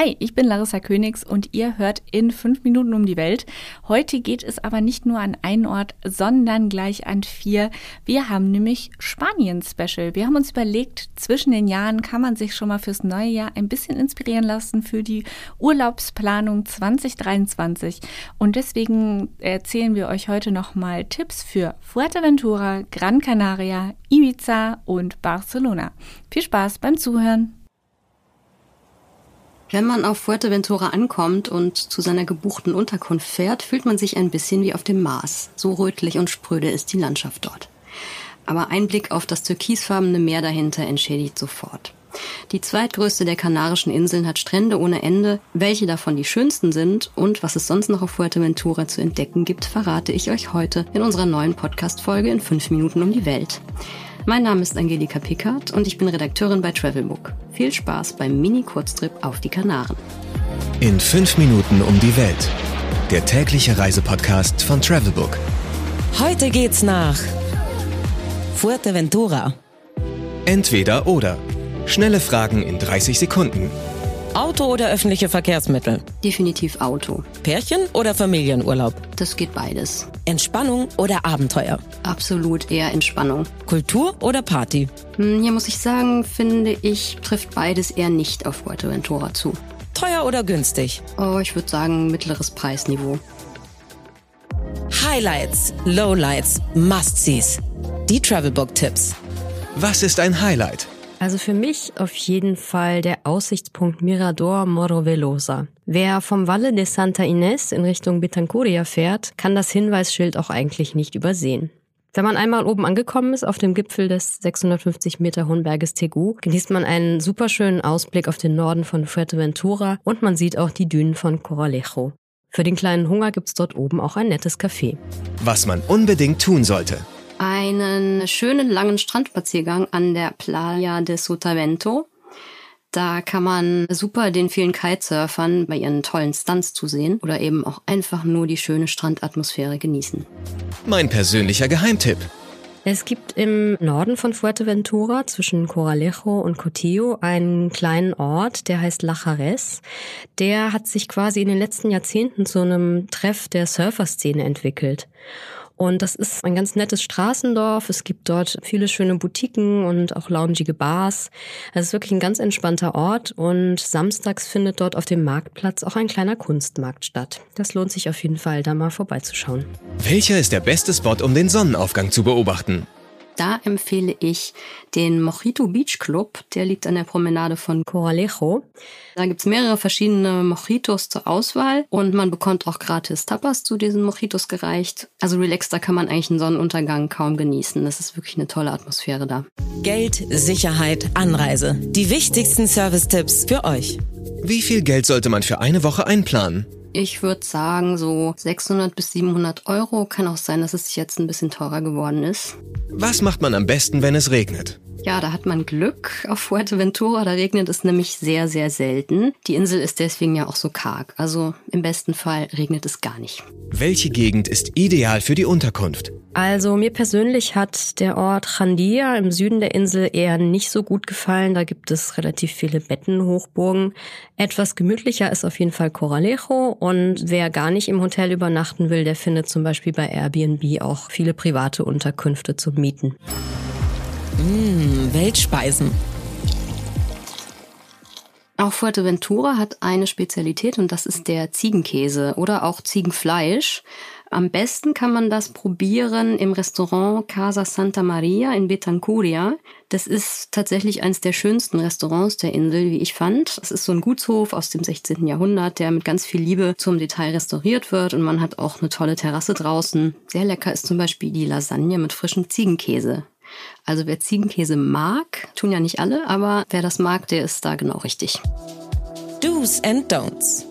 Hi, ich bin Larissa Königs und ihr hört in fünf Minuten um die Welt. Heute geht es aber nicht nur an einen Ort, sondern gleich an vier. Wir haben nämlich Spanien-Special. Wir haben uns überlegt, zwischen den Jahren kann man sich schon mal fürs neue Jahr ein bisschen inspirieren lassen für die Urlaubsplanung 2023. Und deswegen erzählen wir euch heute nochmal Tipps für Fuerteventura, Gran Canaria, Ibiza und Barcelona. Viel Spaß beim Zuhören! Wenn man auf Fuerteventura ankommt und zu seiner gebuchten Unterkunft fährt, fühlt man sich ein bisschen wie auf dem Mars. So rötlich und spröde ist die Landschaft dort. Aber ein Blick auf das türkisfarbene Meer dahinter entschädigt sofort. Die zweitgrößte der Kanarischen Inseln hat Strände ohne Ende. Welche davon die schönsten sind und was es sonst noch auf Fuerteventura zu entdecken gibt, verrate ich euch heute in unserer neuen Podcast-Folge in 5 Minuten um die Welt. Mein Name ist Angelika Pickard und ich bin Redakteurin bei Travelbook. Viel Spaß beim Mini-Kurztrip auf die Kanaren. In fünf Minuten um die Welt. Der tägliche Reisepodcast von Travelbook. Heute geht's nach Fuerteventura. Entweder oder. Schnelle Fragen in 30 Sekunden. Auto oder öffentliche Verkehrsmittel? Definitiv Auto. Pärchen oder Familienurlaub? Das geht beides. Entspannung oder Abenteuer? Absolut eher Entspannung. Kultur oder Party? Hm, hier muss ich sagen, finde ich, trifft beides eher nicht auf Fuerteventura zu. Teuer oder günstig? Oh, ich würde sagen mittleres Preisniveau. Highlights, Lowlights, Must-Sees. Die Travelbook-Tipps. Was ist ein Highlight? Also für mich auf jeden Fall der Aussichtspunkt Mirador Moro Velosa. Wer vom Valle de Santa Ines in Richtung Betancuria fährt, kann das Hinweisschild auch eigentlich nicht übersehen. Wenn man einmal oben angekommen ist, auf dem Gipfel des 650 Meter hohen Berges Tegu, genießt man einen superschönen Ausblick auf den Norden von Fuerteventura und man sieht auch die Dünen von Coralejo. Für den kleinen Hunger gibt's dort oben auch ein nettes Café. Was man unbedingt tun sollte einen schönen langen Strandspaziergang an der Playa de Sotavento. Da kann man super den vielen Kitesurfern bei ihren tollen Stunts zusehen oder eben auch einfach nur die schöne Strandatmosphäre genießen. Mein persönlicher Geheimtipp. Es gibt im Norden von Fuerteventura zwischen Coralejo und Cotillo einen kleinen Ort, der heißt Lajares. Der hat sich quasi in den letzten Jahrzehnten zu einem Treff der Surferszene entwickelt. Und das ist ein ganz nettes Straßendorf. Es gibt dort viele schöne Boutiquen und auch loungige Bars. Es ist wirklich ein ganz entspannter Ort und samstags findet dort auf dem Marktplatz auch ein kleiner Kunstmarkt statt. Das lohnt sich auf jeden Fall, da mal vorbeizuschauen. Welcher ist der beste Spot, um den Sonnenaufgang zu beobachten? Da empfehle ich den Mojito Beach Club. Der liegt an der Promenade von Coralejo. Da gibt's mehrere verschiedene Mojitos zur Auswahl und man bekommt auch gratis Tapas zu diesen Mojitos gereicht. Also relaxter kann man eigentlich einen Sonnenuntergang kaum genießen. Das ist wirklich eine tolle Atmosphäre da. Geld, Sicherheit, Anreise. Die wichtigsten Service-Tipps für euch. Wie viel Geld sollte man für eine Woche einplanen? Ich würde sagen, so 600 bis 700 Euro. Kann auch sein, dass es jetzt ein bisschen teurer geworden ist. Was macht man am besten, wenn es regnet? Ja, da hat man Glück auf Fuerteventura. Da regnet es nämlich sehr, sehr selten. Die Insel ist deswegen ja auch so karg. Also im besten Fall regnet es gar nicht. Welche Gegend ist ideal für die Unterkunft? Also mir persönlich hat der Ort Chandia im Süden der Insel eher nicht so gut gefallen. Da gibt es relativ viele Bettenhochburgen. Etwas gemütlicher ist auf jeden Fall Coralejo. Und wer gar nicht im Hotel übernachten will, der findet zum Beispiel bei Airbnb auch viele private Unterkünfte zum Mieten. Mmh, Weltspeisen. Auch Fuerteventura hat eine Spezialität und das ist der Ziegenkäse oder auch Ziegenfleisch. Am besten kann man das probieren im Restaurant Casa Santa Maria in Betancuria. Das ist tatsächlich eines der schönsten Restaurants der Insel, wie ich fand. Es ist so ein Gutshof aus dem 16. Jahrhundert, der mit ganz viel Liebe zum Detail restauriert wird und man hat auch eine tolle Terrasse draußen. Sehr lecker ist zum Beispiel die Lasagne mit frischem Ziegenkäse. Also wer Ziegenkäse mag, tun ja nicht alle, aber wer das mag, der ist da genau richtig. Do's and Don'ts.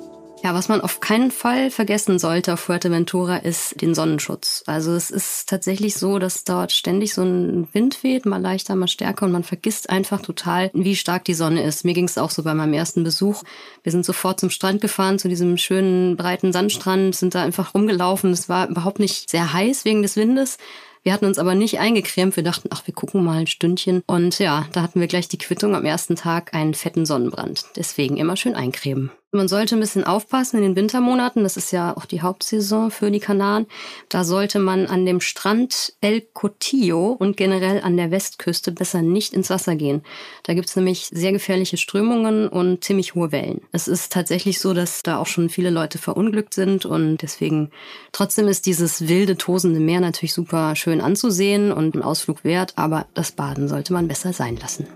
Ja, was man auf keinen Fall vergessen sollte auf Fuerteventura ist den Sonnenschutz. Also es ist tatsächlich so, dass dort ständig so ein Wind weht, mal leichter, mal stärker und man vergisst einfach total, wie stark die Sonne ist. Mir ging es auch so bei meinem ersten Besuch. Wir sind sofort zum Strand gefahren, zu diesem schönen breiten Sandstrand, sind da einfach rumgelaufen. Es war überhaupt nicht sehr heiß wegen des Windes. Wir hatten uns aber nicht eingecremt. Wir dachten, ach, wir gucken mal ein Stündchen. Und ja, da hatten wir gleich die Quittung am ersten Tag einen fetten Sonnenbrand. Deswegen immer schön eincremen. Man sollte ein bisschen aufpassen in den Wintermonaten. Das ist ja auch die Hauptsaison für die Kanaren. Da sollte man an dem Strand El Cotillo und generell an der Westküste besser nicht ins Wasser gehen. Da gibt's nämlich sehr gefährliche Strömungen und ziemlich hohe Wellen. Es ist tatsächlich so, dass da auch schon viele Leute verunglückt sind und deswegen trotzdem ist dieses wilde, tosende Meer natürlich super schön anzusehen und ein Ausflug wert, aber das Baden sollte man besser sein lassen.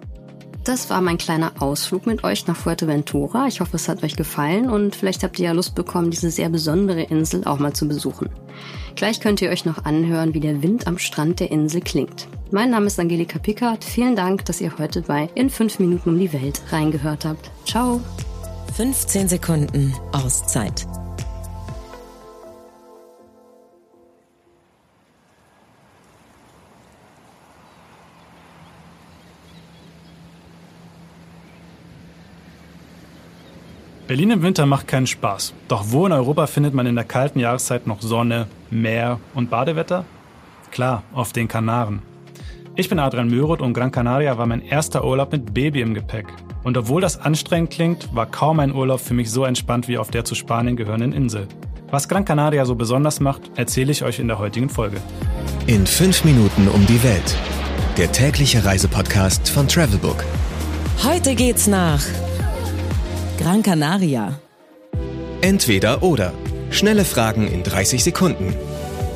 Das war mein kleiner Ausflug mit euch nach Fuerteventura. Ich hoffe, es hat euch gefallen und vielleicht habt ihr ja Lust bekommen, diese sehr besondere Insel auch mal zu besuchen. Gleich könnt ihr euch noch anhören, wie der Wind am Strand der Insel klingt. Mein Name ist Angelika Pickard. Vielen Dank, dass ihr heute bei In 5 Minuten um die Welt reingehört habt. Ciao. 15 Sekunden Auszeit. Berlin im Winter macht keinen Spaß. Doch wo in Europa findet man in der kalten Jahreszeit noch Sonne, Meer und Badewetter? Klar, auf den Kanaren. Ich bin Adrian Möroth und Gran Canaria war mein erster Urlaub mit Baby im Gepäck. Und obwohl das anstrengend klingt, war kaum ein Urlaub für mich so entspannt wie auf der zu Spanien gehörenden Insel. Was Gran Canaria so besonders macht, erzähle ich euch in der heutigen Folge. In fünf Minuten um die Welt. Der tägliche Reisepodcast von Travelbook. Heute geht's nach Gran Canaria. Entweder oder. Schnelle Fragen in 30 Sekunden.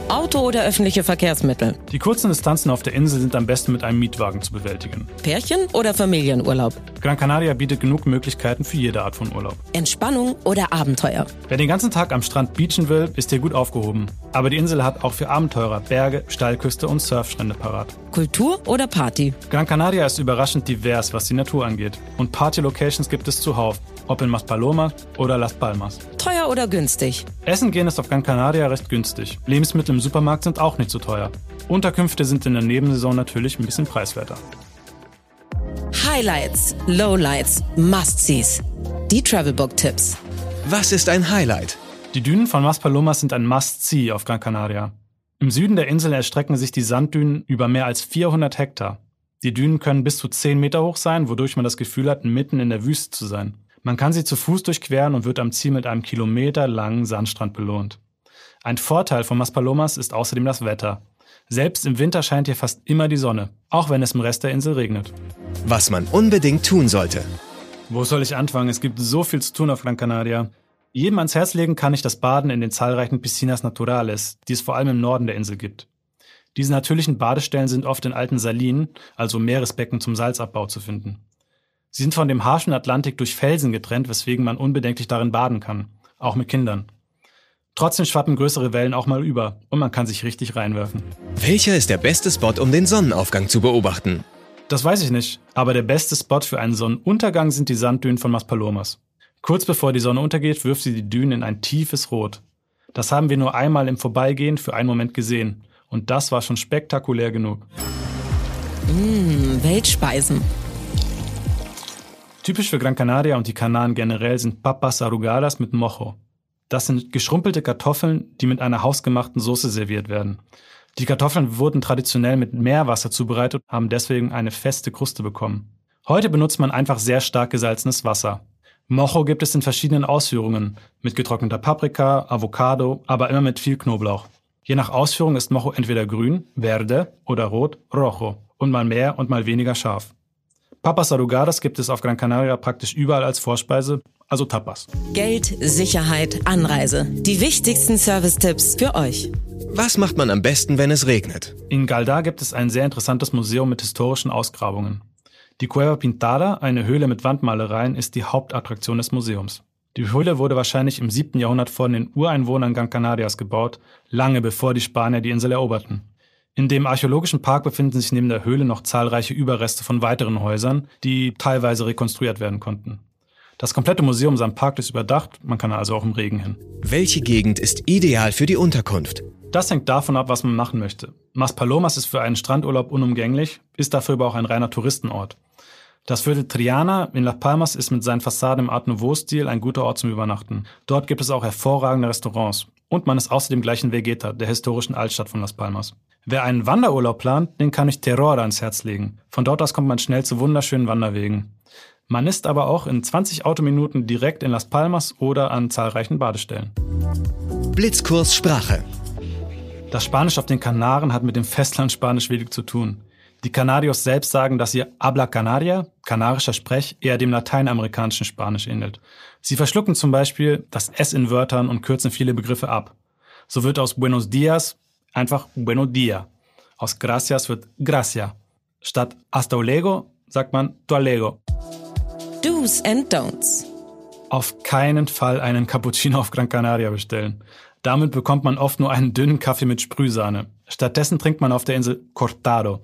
Auto oder öffentliche Verkehrsmittel? Die kurzen Distanzen auf der Insel sind am besten mit einem Mietwagen zu bewältigen. Pärchen oder Familienurlaub? Gran Canaria bietet genug Möglichkeiten für jede Art von Urlaub. Entspannung oder Abenteuer? Wer den ganzen Tag am Strand beachen will, ist hier gut aufgehoben. Aber die Insel hat auch für Abenteurer Berge, Steilküste und Surfstrände parat. Kultur oder Party? Gran Canaria ist überraschend divers, was die Natur angeht. Und Party-Locations gibt es zuhauf, ob in Maspalomas oder Las Palmas. Teuer oder günstig? Essen gehen ist auf Gran Canaria recht günstig. Lebensmittel im Supermarkt sind auch nicht so teuer. Unterkünfte sind in der Nebensaison natürlich ein bisschen preiswerter. Highlights, Lowlights, Must-Sees. Die Travelbook-Tipps. Was ist ein Highlight? Die Dünen von Maspalomas sind ein Must-See auf Gran Canaria. Im Süden der Insel erstrecken sich die Sanddünen über mehr als 400 Hektar. Die Dünen können bis zu 10 Meter hoch sein, wodurch man das Gefühl hat, mitten in der Wüste zu sein. Man kann sie zu Fuß durchqueren und wird am Ziel mit einem kilometerlangen Sandstrand belohnt. Ein Vorteil von Maspalomas ist außerdem das Wetter. Selbst im Winter scheint hier fast immer die Sonne, auch wenn es im Rest der Insel regnet. Was man unbedingt tun sollte. Wo soll ich anfangen? Es gibt so viel zu tun auf Gran Canaria. Jedem ans Herz legen kann ich das Baden in den zahlreichen Piscinas Naturales, die es vor allem im Norden der Insel gibt. Diese natürlichen Badestellen sind oft in alten Salinen, also Meeresbecken zum Salzabbau, zu finden. Sie sind von dem harschen Atlantik durch Felsen getrennt, weswegen man unbedenklich darin baden kann, auch mit Kindern. Trotzdem schwappen größere Wellen auch mal über und man kann sich richtig reinwerfen. Welcher ist der beste Spot, um den Sonnenaufgang zu beobachten? Das weiß ich nicht, aber der beste Spot für einen Sonnenuntergang sind die Sanddünen von Maspalomas. Kurz bevor die Sonne untergeht, wirft sie die Dünen in ein tiefes Rot. Das haben wir nur einmal im Vorbeigehen für einen Moment gesehen. Und das war schon spektakulär genug. Mmh, Weltspeisen. Typisch für Gran Canaria und die Kanaren generell sind Papas Arrugadas mit Mojo. Das sind geschrumpelte Kartoffeln, die mit einer hausgemachten Soße serviert werden. Die Kartoffeln wurden traditionell mit Meerwasser zubereitet und haben deswegen eine feste Kruste bekommen. Heute benutzt man einfach sehr stark gesalzenes Wasser. Mojo gibt es in verschiedenen Ausführungen, mit getrockneter Paprika, Avocado, aber immer mit viel Knoblauch. Je nach Ausführung ist Mojo entweder grün, verde oder rot, rojo und mal mehr und mal weniger scharf. Papas Arrugadas gibt es auf Gran Canaria praktisch überall als Vorspeise, also Tapas. Geld, Sicherheit, Anreise. Die wichtigsten Service-Tipps für euch. Was macht man am besten, wenn es regnet? In Galdar gibt es ein sehr interessantes Museum mit historischen Ausgrabungen. Die Cueva Pintada, eine Höhle mit Wandmalereien, ist die Hauptattraktion des Museums. Die Höhle wurde wahrscheinlich im 7. Jahrhundert von den Ureinwohnern Gran Canarias gebaut, lange bevor die Spanier die Insel eroberten. In dem archäologischen Park befinden sich neben der Höhle noch zahlreiche Überreste von weiteren Häusern, die teilweise rekonstruiert werden konnten. Das komplette Museum samt Park ist überdacht, man kann also auch im Regen hin. Welche Gegend ist ideal für die Unterkunft? Das hängt davon ab, was man machen möchte. Maspalomas ist für einen Strandurlaub unumgänglich, ist dafür aber auch ein reiner Touristenort. Das Viertel Triana in Las Palmas ist mit seinen Fassaden im Art Nouveau-Stil ein guter Ort zum Übernachten. Dort gibt es auch hervorragende Restaurants. Und man ist außerdem gleich in Vegeta, der historischen Altstadt von Las Palmas. Wer einen Wanderurlaub plant, den kann ich Terror ans Herz legen. Von dort aus kommt man schnell zu wunderschönen Wanderwegen. Man ist aber auch in 20 Autominuten direkt in Las Palmas oder an zahlreichen Badestellen. Blitzkurs Sprache. Das Spanisch auf den Kanaren hat mit dem Festland Spanisch wenig zu tun. Die Canarios selbst sagen, dass ihr Habla Canaria, kanarischer Sprech, eher dem lateinamerikanischen Spanisch ähnelt. Sie verschlucken zum Beispiel das S in Wörtern und kürzen viele Begriffe ab. So wird aus Buenos Dias einfach Bueno Dia. Aus Gracias wird Gracia. Statt Hasta luego sagt man Tualego. Do's and Don'ts. Auf keinen Fall einen Cappuccino auf Gran Canaria bestellen. Damit bekommt man oft nur einen dünnen Kaffee mit Sprühsahne. Stattdessen trinkt man auf der Insel Cortado.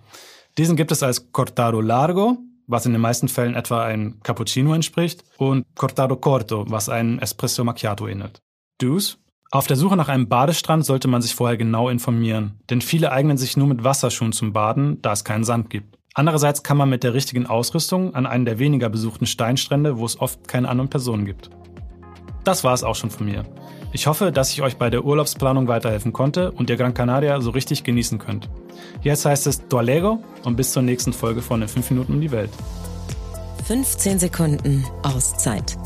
Diesen gibt es als Cortado Largo, was in den meisten Fällen etwa ein Cappuccino entspricht, und Cortado Corto, was ein Espresso Macchiato ähnelt. Do's? Auf der Suche nach einem Badestrand sollte man sich vorher genau informieren, denn viele eignen sich nur mit Wasserschuhen zum Baden, da es keinen Sand gibt. Andererseits kann man mit der richtigen Ausrüstung an einen der weniger besuchten Steinstrände, wo es oft keine anderen Personen gibt. Das war es auch schon von mir. Ich hoffe, dass ich euch bei der Urlaubsplanung weiterhelfen konnte und ihr Gran Canaria so richtig genießen könnt. Jetzt heißt es Dualego und bis zur nächsten Folge von in 5 Minuten um die Welt. 15 Sekunden Auszeit.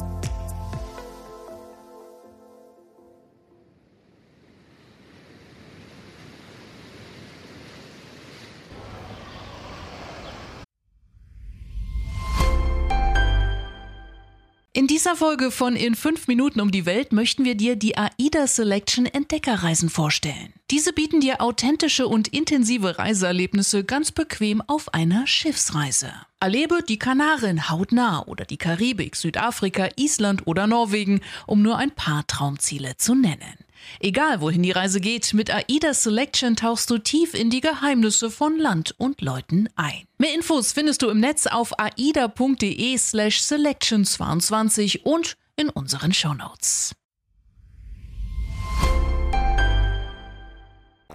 In dieser Folge von In 5 Minuten um die Welt möchten wir dir die AIDA Selection Entdeckerreisen vorstellen. Diese bieten dir authentische und intensive Reiseerlebnisse ganz bequem auf einer Schiffsreise. Erlebe die Kanaren hautnah oder die Karibik, Südafrika, Island oder Norwegen, um nur ein paar Traumziele zu nennen. Egal wohin die Reise geht, mit AIDA Selection tauchst du tief in die Geheimnisse von Land und Leuten ein. Mehr Infos findest du im Netz auf aida.de slash selection22 und in unseren Shownotes.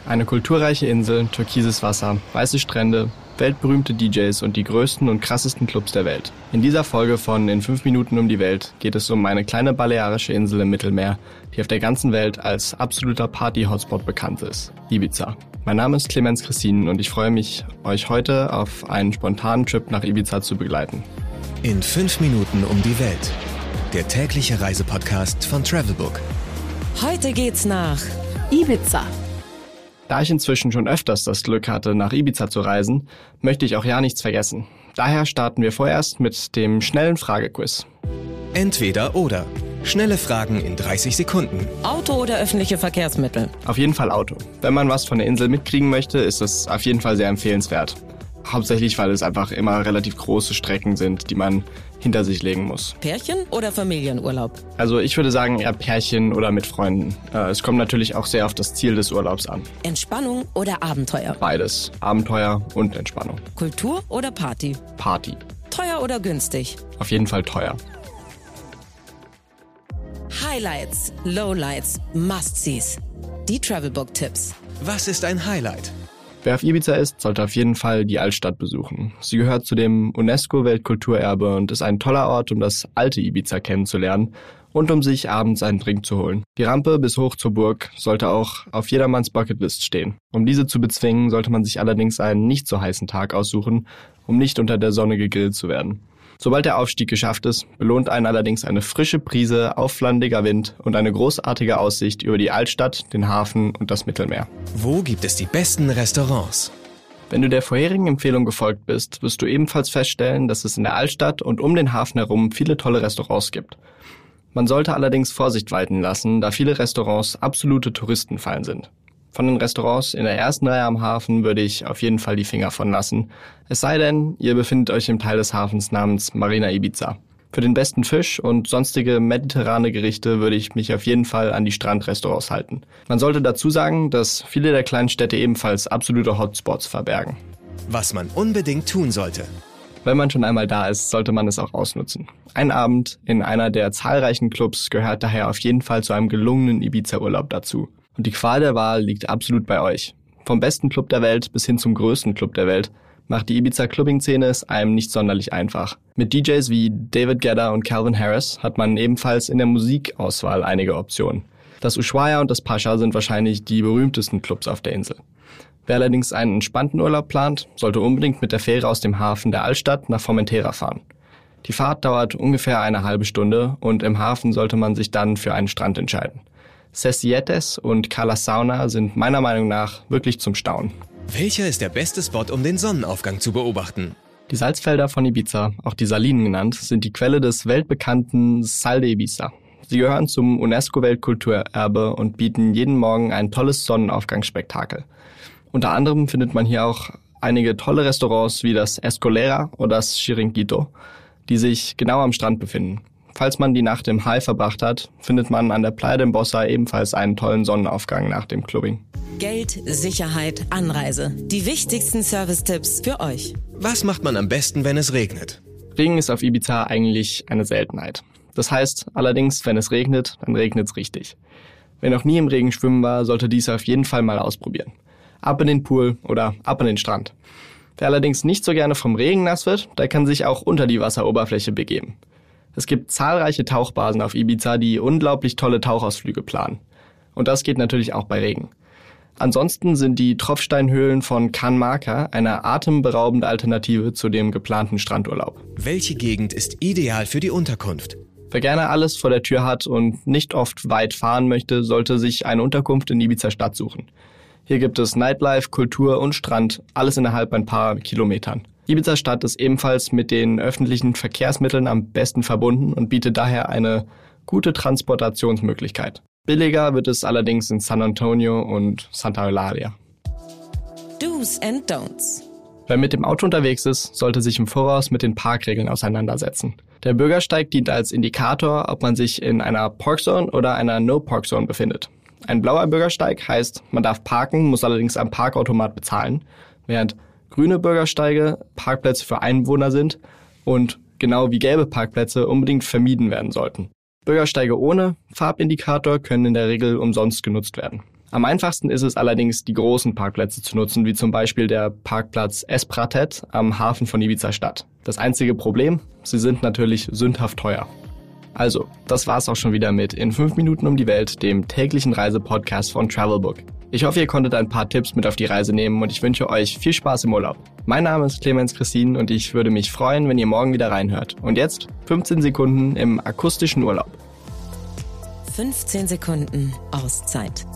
Eine kulturreiche Insel, türkises Wasser, weiße Strände, weltberühmte DJs und die größten und krassesten Clubs der Welt. In dieser Folge von In 5 Minuten um die Welt geht es um eine kleine balearische Insel im Mittelmeer, die auf der ganzen Welt als absoluter Party-Hotspot bekannt ist, Ibiza. Mein Name ist Clemens Christinen und ich freue mich, euch heute auf einen spontanen Trip nach Ibiza zu begleiten. In 5 Minuten um die Welt. Der tägliche Reisepodcast von Travelbook. Heute geht's nach Ibiza. Da ich inzwischen schon öfters das Glück hatte, nach Ibiza zu reisen, möchte ich auch ja nichts vergessen. Daher starten wir vorerst mit dem schnellen Fragequiz. Entweder oder. Schnelle Fragen in 30 Sekunden. Auto oder öffentliche Verkehrsmittel. Auf jeden Fall Auto. Wenn man was von der Insel mitkriegen möchte, ist es auf jeden Fall sehr empfehlenswert. Hauptsächlich, weil es einfach immer relativ große Strecken sind, die man hinter sich legen muss. Pärchen oder Familienurlaub? Also ich würde sagen eher Pärchen oder mit Freunden. Äh, Es kommt natürlich auch sehr auf das Ziel des Urlaubs an. Entspannung oder Abenteuer? Beides. Abenteuer und Entspannung. Kultur oder Party? Party. Teuer oder günstig? Auf jeden Fall teuer. Highlights, Lowlights, Must-Sees. Die Travelbook-Tipps. Was ist ein Highlight? Wer auf Ibiza ist, sollte auf jeden Fall die Altstadt besuchen. Sie gehört zu dem UNESCO-Weltkulturerbe und ist ein toller Ort, um das alte Ibiza kennenzulernen und um sich abends einen Drink zu holen. Die Rampe bis hoch zur Burg sollte auch auf jedermanns Bucketlist stehen. Um diese zu bezwingen, sollte man sich allerdings einen nicht so heißen Tag aussuchen, um nicht unter der Sonne gegrillt zu werden. Sobald der Aufstieg geschafft ist, belohnt einen allerdings eine frische Prise aufflandiger Wind und eine großartige Aussicht über die Altstadt, den Hafen und das Mittelmeer. Wo gibt es die besten Restaurants? Wenn du der vorherigen Empfehlung gefolgt bist, wirst du ebenfalls feststellen, dass es in der Altstadt und um den Hafen herum viele tolle Restaurants gibt. Man sollte allerdings Vorsicht walten lassen, da viele Restaurants absolute Touristenfallen sind. Von den Restaurants in der ersten Reihe am Hafen würde ich auf jeden Fall die Finger von lassen. Es sei denn, ihr befindet euch im Teil des Hafens namens Marina Ibiza. Für den besten Fisch und sonstige mediterrane Gerichte würde ich mich auf jeden Fall an die Strandrestaurants halten. Man sollte dazu sagen, dass viele der kleinen Städte ebenfalls absolute Hotspots verbergen. Was man unbedingt tun sollte. Wenn man schon einmal da ist, sollte man es auch ausnutzen. Ein Abend in einer der zahlreichen Clubs gehört daher auf jeden Fall zu einem gelungenen Ibiza-Urlaub dazu. Und die Qual der Wahl liegt absolut bei euch. Vom besten Club der Welt bis hin zum größten Club der Welt macht die Ibiza-Clubbing-Szene es einem nicht sonderlich einfach. Mit DJs wie David Gedda und Calvin Harris hat man ebenfalls in der Musikauswahl einige Optionen. Das Ushuaia und das Pascha sind wahrscheinlich die berühmtesten Clubs auf der Insel. Wer allerdings einen entspannten Urlaub plant, sollte unbedingt mit der Fähre aus dem Hafen der Altstadt nach Formentera fahren. Die Fahrt dauert ungefähr eine halbe Stunde und im Hafen sollte man sich dann für einen Strand entscheiden. Sesietes und Cala Sauna sind meiner Meinung nach wirklich zum Staunen. Welcher ist der beste Spot, um den Sonnenaufgang zu beobachten? Die Salzfelder von Ibiza, auch die Salinen genannt, sind die Quelle des weltbekannten Sal de Ibiza. Sie gehören zum UNESCO-Weltkulturerbe und bieten jeden Morgen ein tolles Sonnenaufgangsspektakel. Unter anderem findet man hier auch einige tolle Restaurants wie das Escolera oder das Chiringuito, die sich genau am Strand befinden. Falls man die Nacht im Hai verbracht hat, findet man an der Playa de Bossa ebenfalls einen tollen Sonnenaufgang nach dem Clubbing. Geld, Sicherheit, Anreise. Die wichtigsten Service-Tipps für euch. Was macht man am besten, wenn es regnet? Regen ist auf Ibiza eigentlich eine Seltenheit. Das heißt allerdings, wenn es regnet, dann regnet es richtig. Wer noch nie im Regen schwimmen war, sollte dies auf jeden Fall mal ausprobieren. Ab in den Pool oder ab an den Strand. Wer allerdings nicht so gerne vom Regen nass wird, der kann sich auch unter die Wasseroberfläche begeben. Es gibt zahlreiche Tauchbasen auf Ibiza, die unglaublich tolle Tauchausflüge planen. Und das geht natürlich auch bei Regen. Ansonsten sind die Tropfsteinhöhlen von Can Marca eine atemberaubende Alternative zu dem geplanten Strandurlaub. Welche Gegend ist ideal für die Unterkunft? Wer gerne alles vor der Tür hat und nicht oft weit fahren möchte, sollte sich eine Unterkunft in Ibiza Stadt suchen. Hier gibt es Nightlife, Kultur und Strand, alles innerhalb ein paar Kilometern. Ibiza Stadt ist ebenfalls mit den öffentlichen Verkehrsmitteln am besten verbunden und bietet daher eine gute Transportationsmöglichkeit. Billiger wird es allerdings in San Antonio und Santa Eulalia. Do's and Don'ts. Wer mit dem Auto unterwegs ist, sollte sich im Voraus mit den Parkregeln auseinandersetzen. Der Bürgersteig dient als Indikator, ob man sich in einer Parkzone oder einer No-Park-Zone befindet. Ein blauer Bürgersteig heißt, man darf parken, muss allerdings am Parkautomat bezahlen, während grüne Bürgersteige Parkplätze für Einwohner sind und genau wie gelbe Parkplätze unbedingt vermieden werden sollten. Bürgersteige ohne Farbindikator können in der Regel umsonst genutzt werden. Am einfachsten ist es allerdings, die großen Parkplätze zu nutzen, wie zum Beispiel der Parkplatz Espratet am Hafen von Ibiza Stadt. Das einzige Problem, sie sind natürlich sündhaft teuer. Also, das war's auch schon wieder mit In 5 Minuten um die Welt, dem täglichen Reisepodcast von Travelbook. Ich hoffe, ihr konntet ein paar Tipps mit auf die Reise nehmen und ich wünsche euch viel Spaß im Urlaub. Mein Name ist Clemens Christine und ich würde mich freuen, wenn ihr morgen wieder reinhört. Und jetzt 15 Sekunden im akustischen Urlaub. 15 Sekunden Auszeit.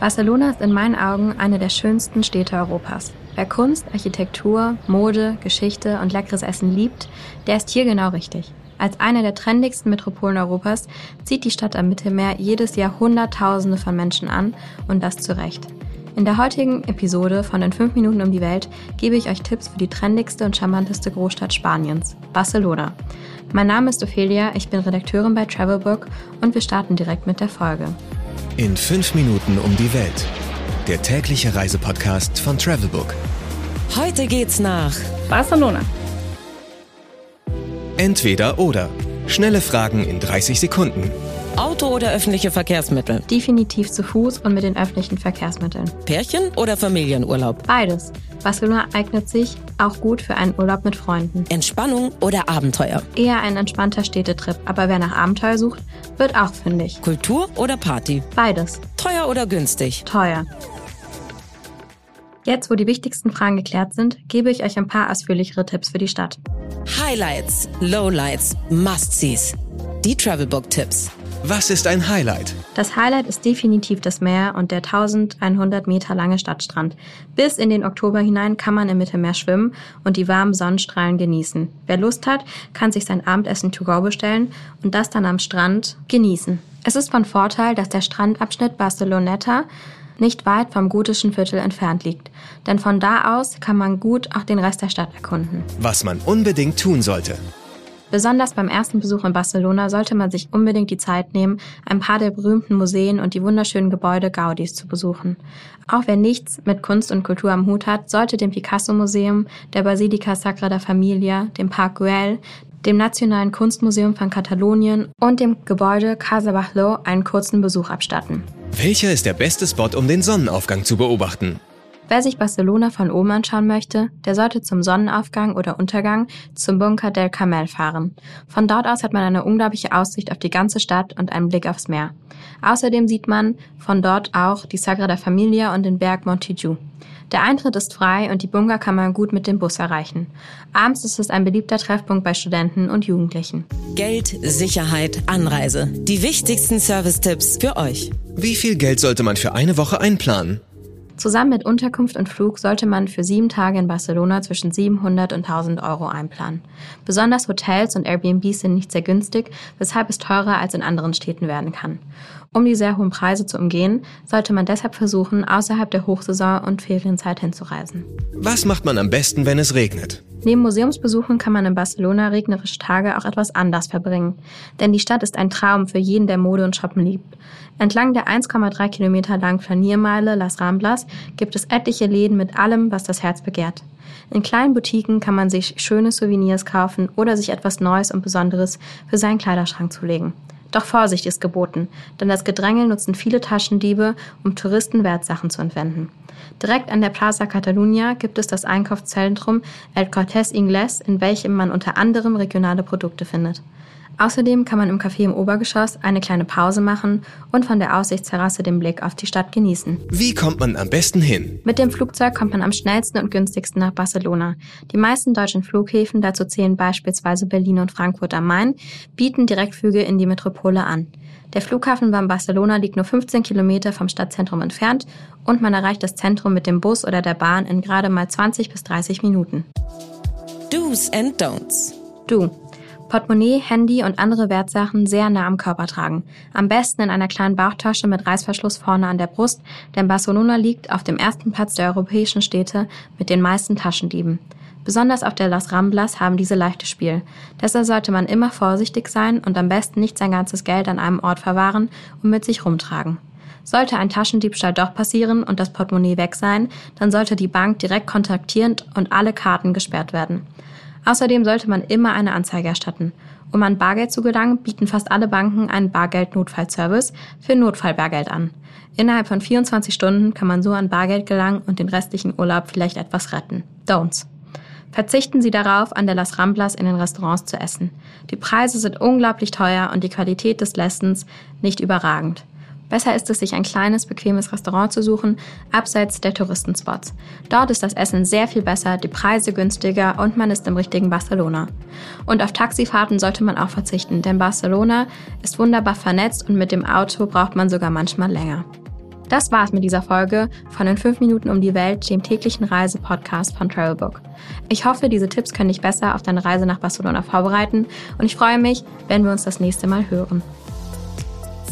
Barcelona ist in meinen Augen eine der schönsten Städte Europas. Wer Kunst, Architektur, Mode, Geschichte und leckeres Essen liebt, der ist hier genau richtig. Als eine der trendigsten Metropolen Europas zieht die Stadt am Mittelmeer jedes Jahr Hunderttausende von Menschen an und das zu Recht. In der heutigen Episode von den 5 Minuten um die Welt gebe ich euch Tipps für die trendigste und charmanteste Großstadt Spaniens, Barcelona. Mein Name ist Ophelia, ich bin Redakteurin bei Travelbook und wir starten direkt mit der Folge. In 5 Minuten um die Welt. Der tägliche Reisepodcast von Travelbook. Heute geht's nach Barcelona. Entweder oder. Schnelle Fragen in 30 Sekunden. Auto oder öffentliche Verkehrsmittel. Definitiv zu Fuß und mit den öffentlichen Verkehrsmitteln. Pärchen oder Familienurlaub. Beides. Barcelona eignet sich auch gut für einen Urlaub mit Freunden. Entspannung oder Abenteuer. Eher ein entspannter Städtetrip, aber wer nach Abenteuer sucht, wird auch fündig. Kultur oder Party. Beides. Teuer oder günstig. Teuer. Jetzt, wo die wichtigsten Fragen geklärt sind, gebe ich euch ein paar ausführlichere Tipps für die Stadt. Highlights, Lowlights, Must-Sees. Die Travelbook-Tipps. Was ist ein Highlight? Das Highlight ist definitiv das Meer und der 1100 Meter lange Stadtstrand. Bis in den Oktober hinein kann man im Mittelmeer schwimmen und die warmen Sonnenstrahlen genießen. Wer Lust hat, kann sich sein Abendessen to go bestellen und das dann am Strand genießen. Es ist von Vorteil, dass der Strandabschnitt Barceloneta nicht weit vom gotischen Viertel entfernt liegt, denn von da aus kann man gut auch den Rest der Stadt erkunden. Was man unbedingt tun sollte. Besonders beim ersten Besuch in Barcelona sollte man sich unbedingt die Zeit nehmen, ein paar der berühmten Museen und die wunderschönen Gebäude Gaudis zu besuchen. Auch wer nichts mit Kunst und Kultur am Hut hat, sollte dem Picasso-Museum, der Basilica Sagrada Familia, dem Park Güell, dem Nationalen Kunstmuseum von Katalonien und dem Gebäude Casa Bajló einen kurzen Besuch abstatten. Welcher ist der beste Spot, um den Sonnenaufgang zu beobachten? Wer sich Barcelona von oben anschauen möchte, der sollte zum Sonnenaufgang oder Untergang zum Bunker del Carmel fahren. Von dort aus hat man eine unglaubliche Aussicht auf die ganze Stadt und einen Blick aufs Meer. Außerdem sieht man von dort auch die Sagrada Familia und den Berg Montiju. Der Eintritt ist frei und die Bunker kann man gut mit dem Bus erreichen. Abends ist es ein beliebter Treffpunkt bei Studenten und Jugendlichen. Geld, Sicherheit, Anreise. Die wichtigsten Service-Tipps für euch. Wie viel Geld sollte man für eine Woche einplanen? Zusammen mit Unterkunft und Flug sollte man für sieben Tage in Barcelona zwischen 700 und 1000 Euro einplanen. Besonders Hotels und Airbnbs sind nicht sehr günstig, weshalb es teurer als in anderen Städten werden kann. Um die sehr hohen Preise zu umgehen, sollte man deshalb versuchen, außerhalb der Hochsaison und Ferienzeit hinzureisen. Was macht man am besten, wenn es regnet? Neben Museumsbesuchen kann man in Barcelona regnerische Tage auch etwas anders verbringen. Denn die Stadt ist ein Traum für jeden, der Mode und Shoppen liebt. Entlang der 1,3 Kilometer langen Flaniermeile Las Ramblas gibt es etliche Läden mit allem, was das Herz begehrt. In kleinen Boutiquen kann man sich schöne Souvenirs kaufen oder sich etwas Neues und Besonderes für seinen Kleiderschrank zulegen. Doch Vorsicht ist geboten, denn das Gedrängel nutzen viele Taschendiebe, um Touristen Wertsachen zu entwenden. Direkt an der Plaza Catalunya gibt es das Einkaufszentrum El Cortés Inglés, in welchem man unter anderem regionale Produkte findet. Außerdem kann man im Café im Obergeschoss eine kleine Pause machen und von der Aussichtsterrasse den Blick auf die Stadt genießen. Wie kommt man am besten hin? Mit dem Flugzeug kommt man am schnellsten und günstigsten nach Barcelona. Die meisten deutschen Flughäfen, dazu zählen beispielsweise Berlin und Frankfurt am Main, bieten Direktflüge in die Metropole an. Der Flughafen von Barcelona liegt nur 15 Kilometer vom Stadtzentrum entfernt und man erreicht das Zentrum mit dem Bus oder der Bahn in gerade mal 20 bis 30 Minuten. Do's and Don'ts. Du. Portemonnaie, Handy und andere Wertsachen sehr nah am Körper tragen. Am besten in einer kleinen Bauchtasche mit Reißverschluss vorne an der Brust, denn Barcelona liegt auf dem ersten Platz der europäischen Städte mit den meisten Taschendieben. Besonders auf der Las Ramblas haben diese leichtes Spiel. Deshalb sollte man immer vorsichtig sein und am besten nicht sein ganzes Geld an einem Ort verwahren und mit sich rumtragen. Sollte ein Taschendiebstahl doch passieren und das Portemonnaie weg sein, dann sollte die Bank direkt kontaktieren und alle Karten gesperrt werden. Außerdem sollte man immer eine Anzeige erstatten. Um an Bargeld zu gelangen, bieten fast alle Banken einen Bargeld-Notfallservice für Notfallbargeld an. Innerhalb von 24 Stunden kann man so an Bargeld gelangen und den restlichen Urlaub vielleicht etwas retten. Don'ts. Verzichten Sie darauf, an der Las Ramblas in den Restaurants zu essen. Die Preise sind unglaublich teuer und die Qualität des Lessens nicht überragend. Besser ist es, sich ein kleines, bequemes Restaurant zu suchen, abseits der Touristenspots. Dort ist das Essen sehr viel besser, die Preise günstiger und man ist im richtigen Barcelona. Und auf Taxifahrten sollte man auch verzichten, denn Barcelona ist wunderbar vernetzt und mit dem Auto braucht man sogar manchmal länger. Das war's mit dieser Folge von den 5 Minuten um die Welt, dem täglichen Reisepodcast von Travelbook. Ich hoffe, diese Tipps können dich besser auf deine Reise nach Barcelona vorbereiten und ich freue mich, wenn wir uns das nächste Mal hören.